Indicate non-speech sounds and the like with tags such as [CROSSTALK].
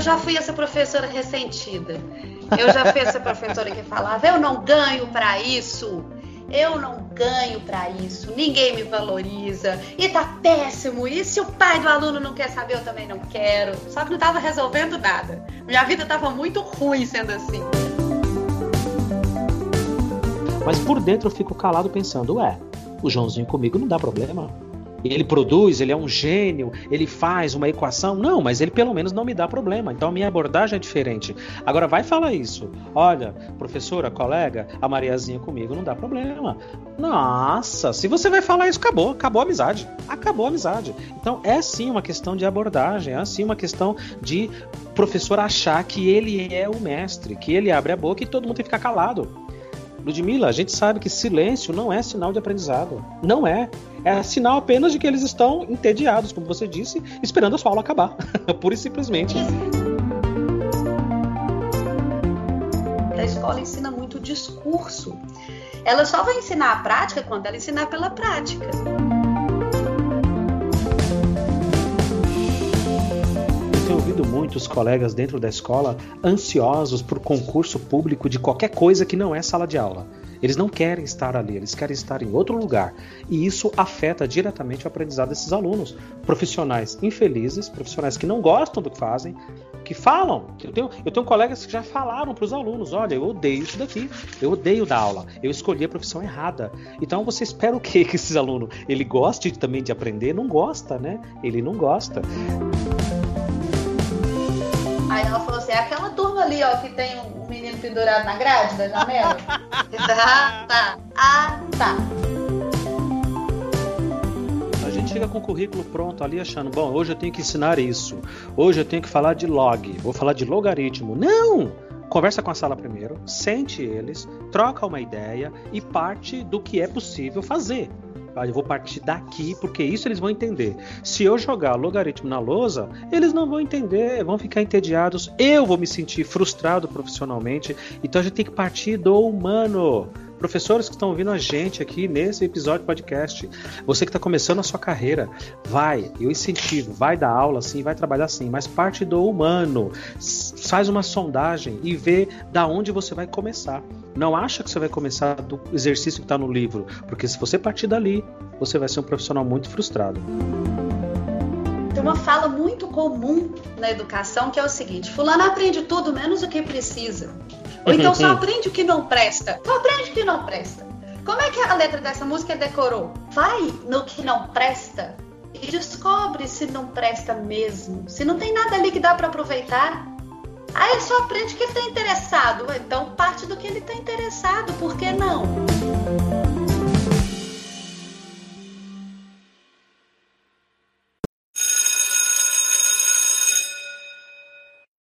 já fui essa professora ressentida. Eu já fui essa professora que falava: eu não ganho para isso. Eu não ganho para isso, ninguém me valoriza e tá péssimo. E se o pai do aluno não quer saber, eu também não quero. Só que não tava resolvendo nada. Minha vida tava muito ruim sendo assim. Mas por dentro eu fico calado pensando, ué, o Joãozinho comigo não dá problema ele produz, ele é um gênio, ele faz uma equação. Não, mas ele pelo menos não me dá problema. Então a minha abordagem é diferente. Agora vai falar isso. Olha, professora, colega, a Mariazinha comigo não dá problema. Nossa, se você vai falar isso, acabou, acabou a amizade. Acabou a amizade. Então é sim uma questão de abordagem, é sim uma questão de professor achar que ele é o mestre, que ele abre a boca e todo mundo tem que ficar calado. Ludmila, a gente sabe que silêncio não é sinal de aprendizado. Não é. É sinal apenas de que eles estão entediados, como você disse, esperando a sua aula acabar. [LAUGHS] Pura e simplesmente. A escola ensina muito discurso. Ela só vai ensinar a prática quando ela ensinar pela prática. Ouvido muitos colegas dentro da escola ansiosos por concurso público de qualquer coisa que não é sala de aula. Eles não querem estar ali, eles querem estar em outro lugar. E isso afeta diretamente o aprendizado desses alunos. Profissionais infelizes, profissionais que não gostam do que fazem, que falam. Eu tenho, eu tenho colegas que já falaram para os alunos: olha, eu odeio isso daqui, eu odeio dar aula, eu escolhi a profissão errada. Então você espera o quê que esse aluno ele goste também de aprender? Não gosta, né? Ele não gosta. Aí ela falou assim: é aquela turma ali, ó, que tem um menino pendurado na grade da janela? [LAUGHS] ah, tá. Ah, tá. A gente chega com o currículo pronto ali achando, bom, hoje eu tenho que ensinar isso. Hoje eu tenho que falar de log, vou falar de logaritmo. Não! Conversa com a sala primeiro, sente eles, troca uma ideia e parte do que é possível fazer. Eu vou partir daqui, porque isso eles vão entender. Se eu jogar logaritmo na lousa, eles não vão entender, vão ficar entediados. Eu vou me sentir frustrado profissionalmente. Então a gente tem que partir do humano. Professores que estão ouvindo a gente aqui nesse episódio podcast, você que está começando a sua carreira, vai, eu incentivo, vai dar aula assim, vai trabalhar assim, mas parte do humano. Faz uma sondagem e vê da onde você vai começar. Não acha que você vai começar do exercício que está no livro, porque se você partir dali, você vai ser um profissional muito frustrado. Tem uma fala muito comum na educação que é o seguinte: Fulano aprende tudo menos o que precisa. Ou [LAUGHS] então só aprende o que não presta. Só aprende o que não presta. Como é que a letra dessa música decorou? Vai no que não presta e descobre se não presta mesmo. Se não tem nada ali que dá para aproveitar. Aí ele só aprende que ele está interessado. Então parte do que ele está interessado. Por que não?